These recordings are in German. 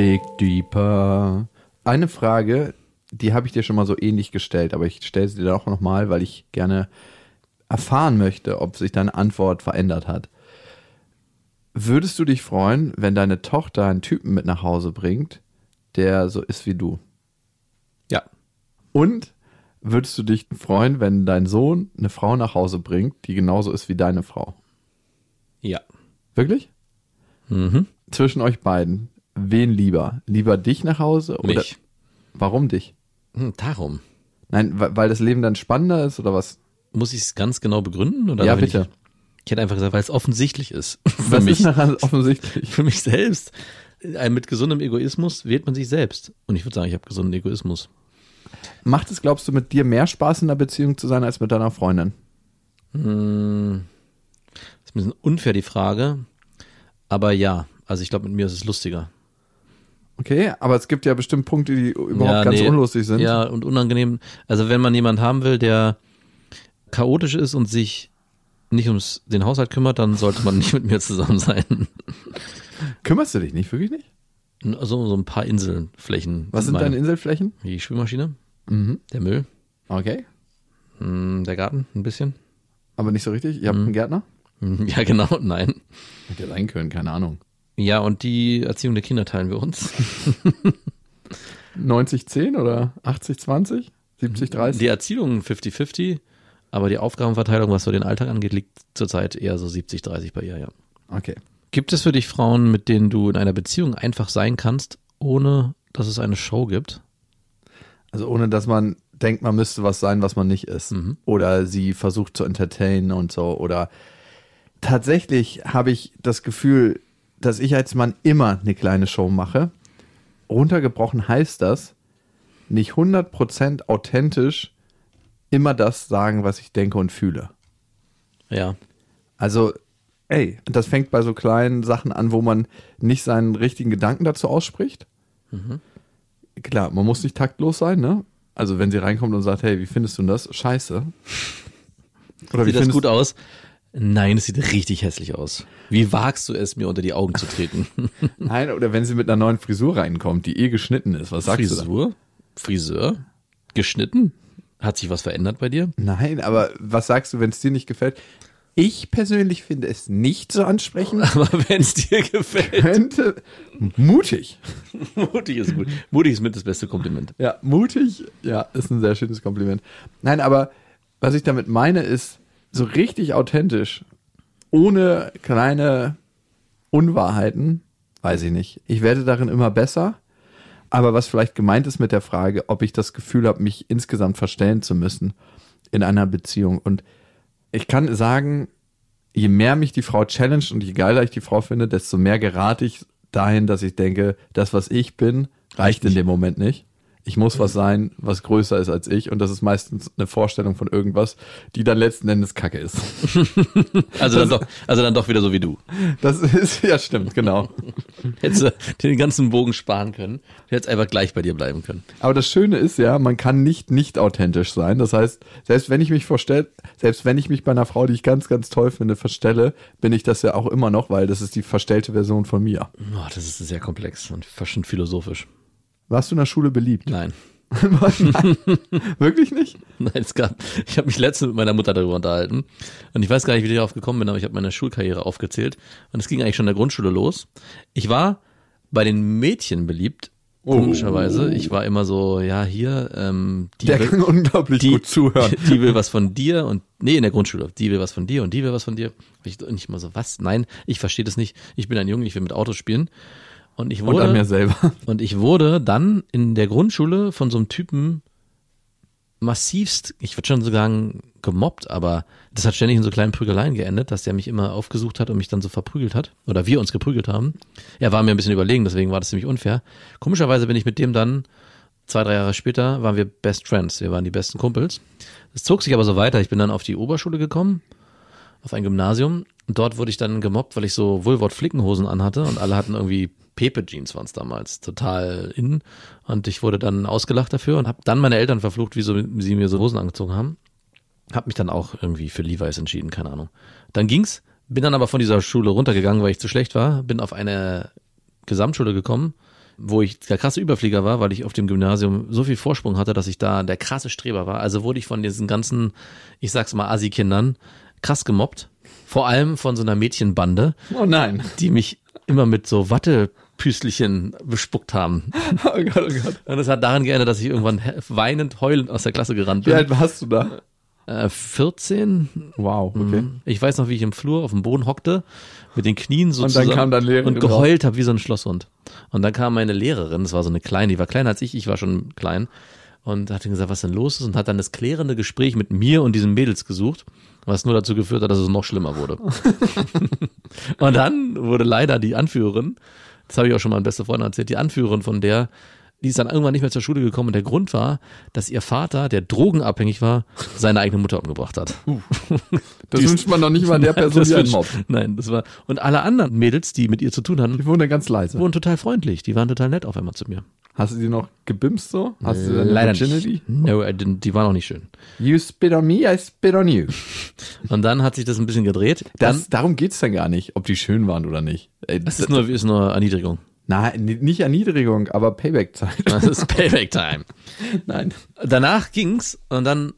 Dig deeper. Eine Frage, die habe ich dir schon mal so ähnlich gestellt, aber ich stelle sie dir auch nochmal, weil ich gerne erfahren möchte, ob sich deine Antwort verändert hat. Würdest du dich freuen, wenn deine Tochter einen Typen mit nach Hause bringt, der so ist wie du? Ja. Und würdest du dich freuen, wenn dein Sohn eine Frau nach Hause bringt, die genauso ist wie deine Frau? Ja. Wirklich? Mhm. Zwischen euch beiden, wen lieber? Lieber dich nach Hause oder Mich. warum dich? Hm, darum. Nein, weil das Leben dann spannender ist oder was? Muss ich es ganz genau begründen? Oder ja, ich bitte. Ich hätte einfach gesagt, weil es offensichtlich ist. Für Was mich. ist daran offensichtlich? Für mich selbst. Mit gesundem Egoismus wählt man sich selbst. Und ich würde sagen, ich habe gesunden Egoismus. Macht es, glaubst du, mit dir mehr Spaß in der Beziehung zu sein als mit deiner Freundin? Hm, ist ein bisschen unfair die Frage. Aber ja, also ich glaube, mit mir ist es lustiger. Okay, aber es gibt ja bestimmt Punkte, die überhaupt Ja, ganz nee. unlustig sind. Ja, und unangenehm. Also wenn man jemanden haben will, der chaotisch ist und sich nicht ums den Haushalt kümmert, dann sollte man nicht mit mir zusammen sein. Kümmerst du dich nicht, wirklich nicht? Also so ein paar Inselflächen. Was sind Meine- deine Inselflächen? Die Spülmaschine, Mhm. der Müll, Okay, hm, der Garten, ein bisschen. aber nicht so richtig. Ihr habt Mhm. einen Gärtner? Ja, genau, nein. Hätte sein können, keine Ahnung. Ja, und die Erziehung der Kinder teilen wir uns. 90-10 oder 80-20? 70-30? Die Erziehung 50-50, aber die Aufgabenverteilung, was so den Alltag angeht, liegt zurzeit eher so 70-30 bei ihr, ja. Okay. Gibt es für dich Frauen, mit denen du in einer Beziehung einfach sein kannst, ohne dass es eine Show gibt? Also ohne, dass man denkt, man müsste was sein, was man nicht ist. Mhm. Oder sie versucht zu entertainen und so. Oder tatsächlich habe ich das Gefühl, dass ich als Mann immer eine kleine Show mache. Runtergebrochen heißt das, nicht 100% authentisch immer das sagen, was ich denke und fühle. Ja. Also, ey, das fängt bei so kleinen Sachen an, wo man nicht seinen richtigen Gedanken dazu ausspricht. Klar, man muss nicht taktlos sein, ne? Also, wenn sie reinkommt und sagt, hey, wie findest du denn das? Scheiße. Oder wie Sieht das gut aus? Nein, es sieht richtig hässlich aus. Wie wagst du es, mir unter die Augen zu treten? Nein, oder wenn sie mit einer neuen Frisur reinkommt, die eh geschnitten ist, was sagst du Frisur? Friseur? Geschnitten? Hat sich was verändert bei dir? Nein, aber was sagst du, wenn es dir nicht gefällt? Ich persönlich finde es nicht so ansprechend. Aber wenn es dir gefällt. Könnte mutig. Mutig ist gut. Mutig ist mit das beste Kompliment. Ja, mutig, ja, ist ein sehr schönes Kompliment. Nein, aber was ich damit meine, ist so richtig authentisch, ohne kleine Unwahrheiten, weiß ich nicht. Ich werde darin immer besser, aber was vielleicht gemeint ist mit der Frage, ob ich das Gefühl habe, mich insgesamt verstellen zu müssen in einer Beziehung. Und ich kann sagen, je mehr mich die Frau challenged und je geiler ich die Frau finde, desto mehr gerate ich dahin, dass ich denke, das, was ich bin, reicht in dem Moment nicht. Ich muss was sein, was größer ist als ich. Und das ist meistens eine Vorstellung von irgendwas, die dann letzten Endes Kacke ist. Also dann, doch, also dann doch wieder so wie du. Das ist, ja stimmt, genau. Hättest du den ganzen Bogen sparen können. Du hättest einfach gleich bei dir bleiben können. Aber das Schöne ist ja, man kann nicht nicht authentisch sein. Das heißt, selbst wenn ich mich vorstelle, selbst wenn ich mich bei einer Frau, die ich ganz, ganz toll finde, verstelle, bin ich das ja auch immer noch, weil das ist die verstellte Version von mir. Oh, das ist sehr komplex und fast schon philosophisch. Warst du in der Schule beliebt? Nein. Nein. Wirklich nicht? Nein, es gab, ich habe mich letztens mit meiner Mutter darüber unterhalten und ich weiß gar nicht, wie ich darauf gekommen bin, aber ich habe meine Schulkarriere aufgezählt und es ging eigentlich schon in der Grundschule los. Ich war bei den Mädchen beliebt, komischerweise. Ich war immer so, ja, hier, ähm, die, Der will, kann unglaublich die, gut zuhören. die will was von dir und, nee, in der Grundschule, die will was von dir und die will was von dir. Ich, und ich mal so, was? Nein, ich verstehe das nicht. Ich bin ein Junge, ich will mit Autos spielen. Und ich Und wurde, an mir selber. und ich wurde dann in der Grundschule von so einem Typen massivst, ich würde schon so sagen, gemobbt, aber das hat ständig in so kleinen Prügeleien geendet, dass der mich immer aufgesucht hat und mich dann so verprügelt hat. Oder wir uns geprügelt haben. Er war mir ein bisschen überlegen, deswegen war das ziemlich unfair. Komischerweise bin ich mit dem dann, zwei, drei Jahre später, waren wir Best Friends. Wir waren die besten Kumpels. Es zog sich aber so weiter. Ich bin dann auf die Oberschule gekommen, auf ein Gymnasium. Und dort wurde ich dann gemobbt, weil ich so Woolworth-Flickenhosen anhatte und alle hatten irgendwie Pepe-Jeans waren es damals, total in. Und ich wurde dann ausgelacht dafür und habe dann meine Eltern verflucht, wie so, sie mir so Hosen angezogen haben. Hab mich dann auch irgendwie für Levi's entschieden, keine Ahnung. Dann ging's, bin dann aber von dieser Schule runtergegangen, weil ich zu schlecht war, bin auf eine Gesamtschule gekommen wo ich der krasse Überflieger war, weil ich auf dem Gymnasium so viel Vorsprung hatte, dass ich da der krasse Streber war. Also wurde ich von diesen ganzen, ich sag's mal, Assi-Kindern krass gemobbt. Vor allem von so einer Mädchenbande, Oh nein. die mich immer mit so Wattepüstelchen bespuckt haben. Oh Gott, oh Gott. Und es hat daran geändert, dass ich irgendwann weinend, heulend aus der Klasse gerannt Wie bin. alt warst du da? Äh, 14. Wow, okay. Ich weiß noch, wie ich im Flur auf dem Boden hockte, mit den Knien so Und dann kam Lehrerin und geheult habe wie so ein Schlosshund. Und dann kam meine Lehrerin, das war so eine kleine, die war kleiner als ich, ich war schon klein und hat dann gesagt, was denn los ist und hat dann das klärende Gespräch mit mir und diesen Mädels gesucht, was nur dazu geführt hat, dass es noch schlimmer wurde. und dann wurde leider die Anführerin, das habe ich auch schon mal an beste Freundin erzählt, die Anführerin von der, die ist dann irgendwann nicht mehr zur Schule gekommen und der Grund war, dass ihr Vater, der drogenabhängig war, seine eigene Mutter umgebracht hat. Das Die ist- wünscht man doch nicht mal der Person, Das die einen mobbt. Nein, das war. Und alle anderen Mädels, die mit ihr zu tun hatten, Die wohnen da ganz leise. wurden total freundlich. Die waren total nett auf einmal zu mir. Hast du die noch gebimst so? Hast du deine Leider Virginity? nicht. No, I didn't, die waren auch nicht schön. You spit on me, I spit on you. Und dann hat sich das ein bisschen gedreht. Dann, Das, darum geht's dann gar nicht, ob die schön waren oder nicht. Ey, das ist nur, ist nur Erniedrigung. Nein, nicht Erniedrigung, aber Payback-Zeit. Das ist Payback Time. Nein. Danach ging's und dann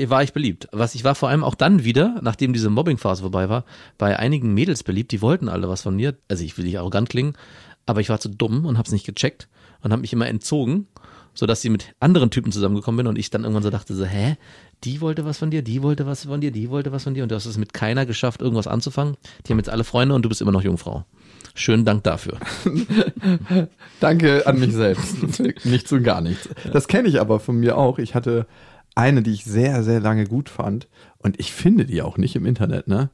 war ich beliebt. Was ich war vor allem auch dann wieder, nachdem diese Mobbing-Phase vorbei war, bei einigen Mädels beliebt, die wollten alle was von mir. Also ich will nicht arrogant klingen, aber ich war zu dumm und hab's nicht gecheckt und habe mich immer entzogen, sodass sie mit anderen Typen zusammengekommen bin und ich dann irgendwann so dachte so, hä? Die wollte was von dir, die wollte was von dir, die wollte was von dir und du hast es mit keiner geschafft, irgendwas anzufangen. Die haben jetzt alle Freunde und du bist immer noch Jungfrau. Schönen Dank dafür. Danke an mich selbst. nichts und gar nichts. Das kenne ich aber von mir auch. Ich hatte eine, die ich sehr, sehr lange gut fand. Und ich finde die auch nicht im Internet, ne?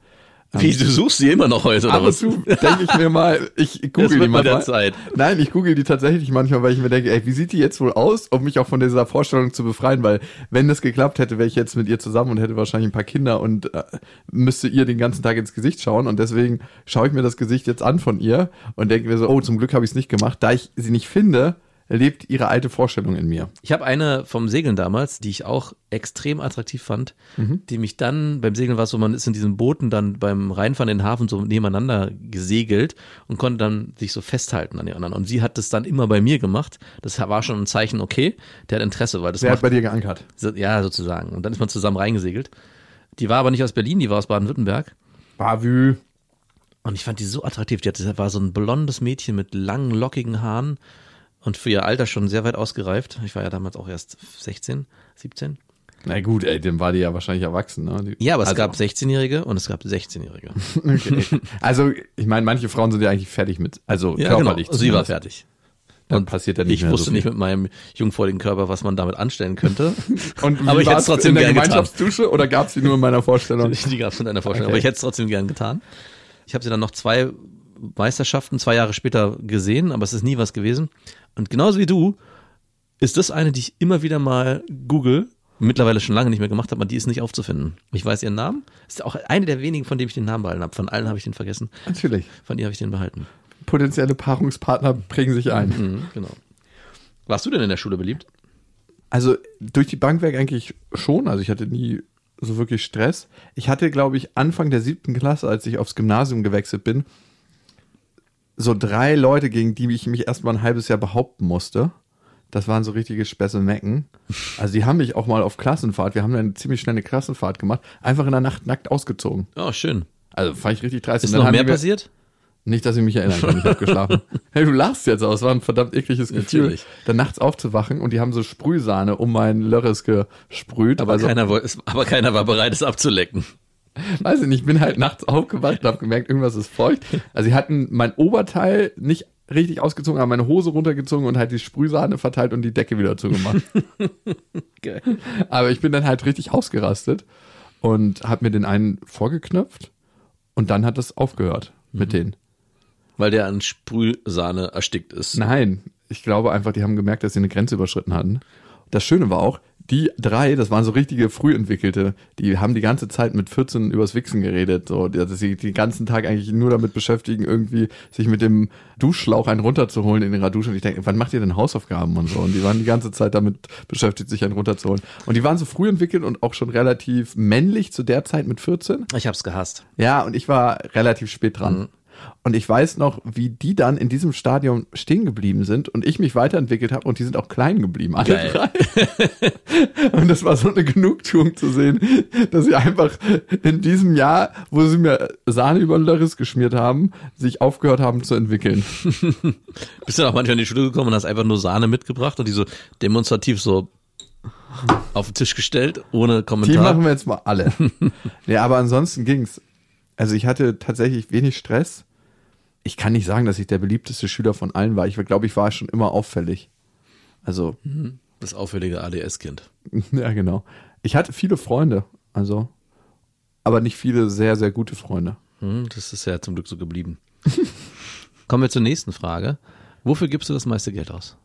Wie, du suchst sie immer noch heute, oder Ab und was? denke ich mir mal, ich google die mal manchmal. Zeit. Nein, ich google die tatsächlich manchmal, weil ich mir denke, ey, wie sieht die jetzt wohl aus, um mich auch von dieser Vorstellung zu befreien, weil wenn das geklappt hätte, wäre ich jetzt mit ihr zusammen und hätte wahrscheinlich ein paar Kinder und äh, müsste ihr den ganzen Tag ins Gesicht schauen und deswegen schaue ich mir das Gesicht jetzt an von ihr und denke mir so, oh, zum Glück habe ich es nicht gemacht. Da ich sie nicht finde, lebt ihre alte Vorstellung in mir. Ich habe eine vom Segeln damals, die ich auch extrem attraktiv fand, Mhm. die mich dann beim Segeln war so, man ist in diesen Booten dann beim Reinfahren in den Hafen so nebeneinander gesegelt und konnte dann sich so festhalten an den anderen. Und sie hat das dann immer bei mir gemacht. Das war schon ein Zeichen, okay, der hat Interesse, weil das Wer hat bei dir geankert? ja sozusagen. Und dann ist man zusammen reingesegelt. Die war aber nicht aus Berlin, die war aus Baden-Württemberg. Bavü. Und ich fand die so attraktiv. Die hatte, war so ein blondes Mädchen mit langen, lockigen Haaren und für ihr Alter schon sehr weit ausgereift. Ich war ja damals auch erst 16, 17. Na gut, ey, dem war die ja wahrscheinlich erwachsen, ne? Die- Ja, aber es also, gab 16-Jährige und es gab 16-Jährige. Okay. Also, ich meine, manche Frauen sind ja eigentlich fertig mit, also körperlich. Sie war fertig. Dann passiert ja nicht Ich wusste so nicht mit meinem jungfräuligen Körper, was man damit anstellen könnte. Und Aber ich hätte es trotzdem in der gern getan. Gemeinschaftsdusche oder gab es die nur in meiner Vorstellung? Die gab es in deiner Vorstellung, Okay. aber ich hätte es trotzdem gern getan. Ich habe sie dann noch zwei Meisterschaften, zwei Jahre später gesehen, aber es ist nie was gewesen. Und genauso wie du, ist das eine, die ich immer wieder mal google, mittlerweile schon lange nicht mehr gemacht habe, aber die ist nicht aufzufinden. Ich weiß ihren Namen. Ist auch eine der wenigen, von denen ich den Namen behalten habe. Von allen habe ich den vergessen. Natürlich. Von ihr habe ich den behalten. Potenzielle Paarungspartner prägen sich ein. Mhm, genau. Warst du denn in der Schule beliebt? Also durch die Bank weg eigentlich schon. Also ich hatte nie so wirklich Stress. Ich hatte, glaube ich, Anfang der siebten Klasse, als ich aufs Gymnasium gewechselt bin, so drei Leute, gegen die ich mich erstmal ein halbes Jahr behaupten musste. Das waren so richtige Spesselmecken. Also die haben mich auch mal auf Klassenfahrt, wir haben dann eine ziemlich schnelle Klassenfahrt gemacht, einfach in der Nacht nackt ausgezogen. Oh, schön. Also fand ich richtig dreist. Ist noch haben mehr passiert? Nicht, dass ich mich erinnern kann, ich habe geschlafen. Hey, du lachst jetzt aus, war ein verdammt ekliges Gefühl, Natürlich. dann nachts aufzuwachen und die haben so Sprühsahne um meinen Lörres gesprüht. Aber, also, keiner, aber keiner war bereit, es abzulecken. Weiß ich nicht, ich bin halt nachts aufgewacht und habe gemerkt, irgendwas ist feucht. Also sie hatten mein Oberteil nicht richtig ausgezogen, haben meine Hose runtergezogen und halt die Sprühsahne verteilt und die Decke wieder zugemacht. Geil. Aber ich bin dann halt richtig ausgerastet und habe mir den einen vorgeknöpft und dann hat es aufgehört mit denen. Weil der an Sprühsahne erstickt ist. Nein, ich glaube einfach, die haben gemerkt, dass sie eine Grenze überschritten hatten. Das Schöne war auch, die drei, das waren so richtige Frühentwickelte, die haben die ganze Zeit mit 14 übers Wichsen geredet, so, dass sie den ganzen Tag eigentlich nur damit beschäftigen, irgendwie sich mit dem Duschschlauch einen runterzuholen in ihrer Dusche. Und ich denke, wann macht ihr denn Hausaufgaben und so? Und die waren die ganze Zeit damit beschäftigt, sich einen runterzuholen. Und die waren so früh entwickelt und auch schon relativ männlich zu der Zeit mit 14. Ich hab's gehasst. Ja, und ich war relativ spät dran. Und ich weiß noch, wie die dann in diesem Stadion stehen geblieben sind und ich mich weiterentwickelt habe und die sind auch klein geblieben, alle Geil. drei. Und das war so eine Genugtuung zu sehen, dass sie einfach in diesem Jahr, wo sie mir Sahne über den Riss geschmiert haben, sich aufgehört haben zu entwickeln. Bist du auch manchmal in die Schule gekommen und hast einfach nur Sahne mitgebracht und die so demonstrativ so auf den Tisch gestellt, ohne Die Kommentar. machen wir jetzt mal alle. ja, aber ansonsten ging's. Also ich hatte tatsächlich wenig Stress. Ich kann nicht sagen, dass ich der beliebteste Schüler von allen war. Ich glaube, ich war schon immer auffällig. Also, Das auffällige ADS-Kind. ja, genau. Ich hatte viele Freunde, also, aber nicht viele sehr, sehr gute Freunde. Hm, das ist ja zum Glück so geblieben. Kommen wir zur nächsten Frage. Wofür gibst du das meiste Geld aus?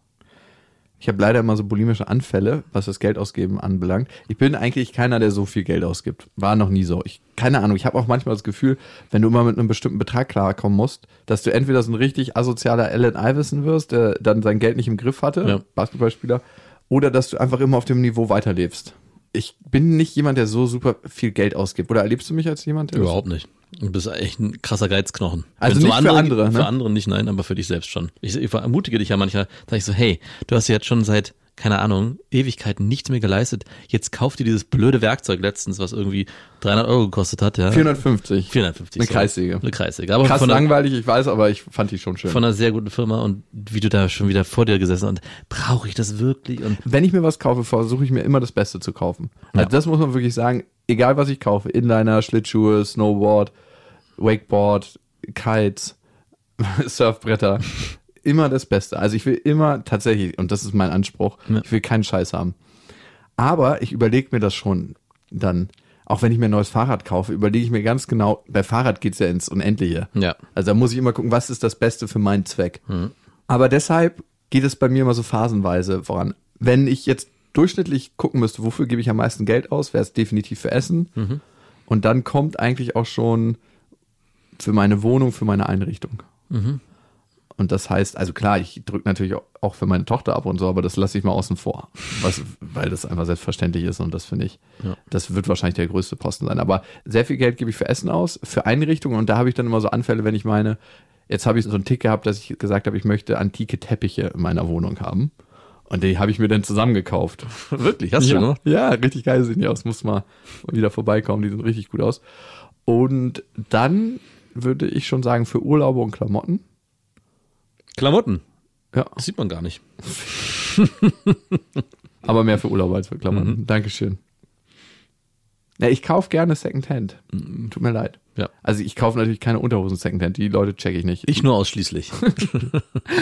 Ich habe leider immer so bulimische Anfälle, was das Geldausgeben anbelangt. Ich bin eigentlich keiner, der so viel Geld ausgibt. War noch nie so. Ich keine Ahnung. Ich habe auch manchmal das Gefühl, wenn du immer mit einem bestimmten Betrag klarkommen musst, dass du entweder so ein richtig asozialer Allen Iverson wirst, der dann sein Geld nicht im Griff hatte, Ja. Basketballspieler, oder dass du einfach immer auf dem Niveau weiterlebst. Ich bin nicht jemand, der so super viel Geld ausgibt. Oder erlebst du mich als jemand, der Überhaupt nicht. Du bist echt ein krasser Geizknochen. Also Wenn nicht für andere, ne? Für andere nicht, nein, aber für dich selbst schon. Ich, ich ermutige dich ja manchmal, sag ich so, hey, du hast ja jetzt schon seit, keine Ahnung, Ewigkeiten nichts mehr geleistet. Jetzt kauf dir dieses blöde Werkzeug letztens, was irgendwie 300 Euro gekostet hat, ja. 450. 450. Eine sorry. Kreissäge. Eine Kreissäge. Aber Krass von einer, langweilig, ich weiß, aber ich fand die schon schön. von einer sehr guten Firma und wie du da schon wieder vor dir gesessen und brauche ich das wirklich? Und wenn ich mir was kaufe, versuche ich mir immer das Beste zu kaufen. Also Ja. das muss man wirklich sagen, egal was ich kaufe, Inliner, Schlittschuhe, Snowboard, Wakeboard, Kites, Surfbretter, immer das Beste. Also ich will immer tatsächlich, und das ist mein Anspruch, Ja. ich will keinen Scheiß haben. Aber ich überlege mir das schon dann, auch wenn ich mir ein neues Fahrrad kaufe, überlege ich mir ganz genau, bei Fahrrad geht's ja ins Unendliche. ja. Also da muss ich immer gucken, was ist das Beste für meinen Zweck. Aber deshalb geht es bei mir immer so phasenweise voran. Wenn ich jetzt durchschnittlich gucken müsste, wofür gebe ich am meisten Geld aus, wäre es definitiv für Essen. Und dann kommt eigentlich auch schon für meine Wohnung, für meine Einrichtung. Und das heißt, also klar, ich drücke natürlich auch- auch für meine Tochter ab und so, aber das lasse ich mal außen vor, was, weil das einfach selbstverständlich ist und das finde ich, Ja. das wird wahrscheinlich der größte Posten sein. Aber sehr viel Geld gebe ich für Essen aus, für Einrichtungen und da habe ich dann immer so Anfälle, wenn ich meine, jetzt habe ich so einen Tick gehabt, dass ich gesagt habe, ich möchte antike Teppiche in meiner Wohnung haben. Und die habe ich mir dann zusammengekauft. Wirklich, hast du ja, schon gemacht? ja, richtig geil sehen die aus. Muss mal wieder vorbeikommen, die sehen richtig gut aus. Und dann würde ich schon sagen, für Urlaube und Klamotten. Klamotten. Ja, Das sieht man gar nicht. aber mehr für Urlaube als für Klamotten. Dankeschön. Ja, ich kaufe gerne Secondhand. Tut mir leid. Ja. Also ich kaufe natürlich keine Unterhosen Secondhand. Die Leute checke ich nicht. Ich nur ausschließlich.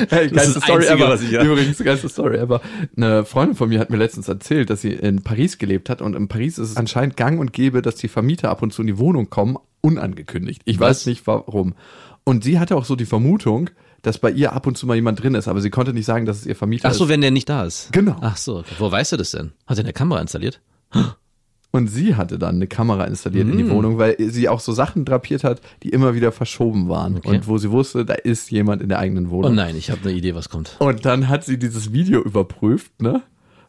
Hey, Das ist Story Einzige, ever. was ich- ja. Übrigens, geilste Story ever. Eine Freundin von mir hat mir letztens erzählt, dass sie in Paris gelebt hat und in Paris ist es anscheinend gang und gäbe, dass die Vermieter ab und zu in die Wohnung kommen, unangekündigt. Ich Was? weiß nicht warum. Und sie hatte auch so die Vermutung, dass bei ihr ab und zu mal jemand drin ist, aber sie konnte nicht sagen, dass es ihr Vermieter Ach so, ist. wenn der nicht da ist. Genau. Ach so, okay. wo weißt du das denn? Hat er eine Kamera installiert? Und sie hatte dann eine Kamera installiert in die Mm. Wohnung, weil sie auch so Sachen drapiert hat, die immer wieder verschoben waren. Okay. Und wo sie wusste, da ist jemand in der eigenen Oh Wohnung. nein, ich habe eine Idee, was kommt. Und dann hat sie dieses Video überprüft, ne?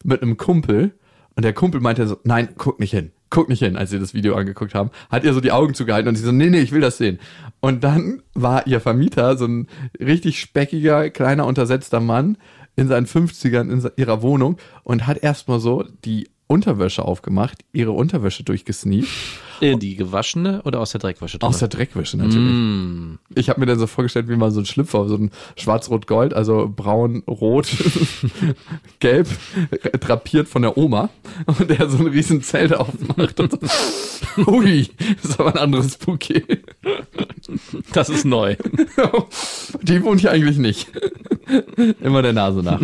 Mit einem Kumpel. Und der Kumpel meinte so, nein, guck nicht hin. Guck nicht hin, als sie das Video angeguckt haben. Hat ihr so die Augen zugehalten und sie so, nee, nee, ich will das sehen. Und dann war ihr Vermieter so ein richtig speckiger, kleiner, untersetzter Mann in seinen 50ern in ihrer Wohnung und hat erstmal so die Unterwäsche aufgemacht, ihre Unterwäsche durchgesneakt. Äh, Die gewaschene oder aus der Dreckwäsche? Aus der Dreckwäsche natürlich. Mm. Ich habe mir dann so vorgestellt, wie man so ein Schlüpfer, so ein schwarz-rot-gold, also braun, rot, gelb, drapiert von der Oma und der so ein riesen Zelt aufmacht und so. Ui, das ist aber ein anderes Bouquet. Das ist neu. Die wohnt hier eigentlich nicht. Immer der Nase nach.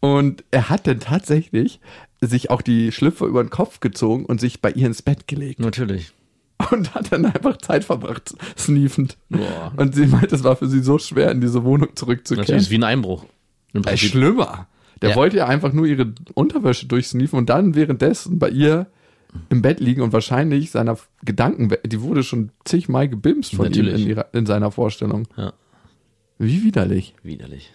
Und er hat dann tatsächlich sich auch die Schlüpfer über den Kopf gezogen und sich bei ihr ins Bett gelegt. Natürlich. Und hat dann einfach Zeit verbracht, sneefend. Boah. Und sie meint, es war für sie so schwer, in diese Wohnung Natürlich zurückzukehren. ist wie ein Einbruch. Im Äh, schlimmer. Der Ja. wollte ja einfach nur ihre Unterwäsche durchsneefen und dann währenddessen bei ihr im Bett liegen und wahrscheinlich seiner Gedanken, die wurde schon zigmal gebimst von ihm Natürlich. in, ihrer, in seiner Vorstellung. Ja. Wie widerlich. Widerlich.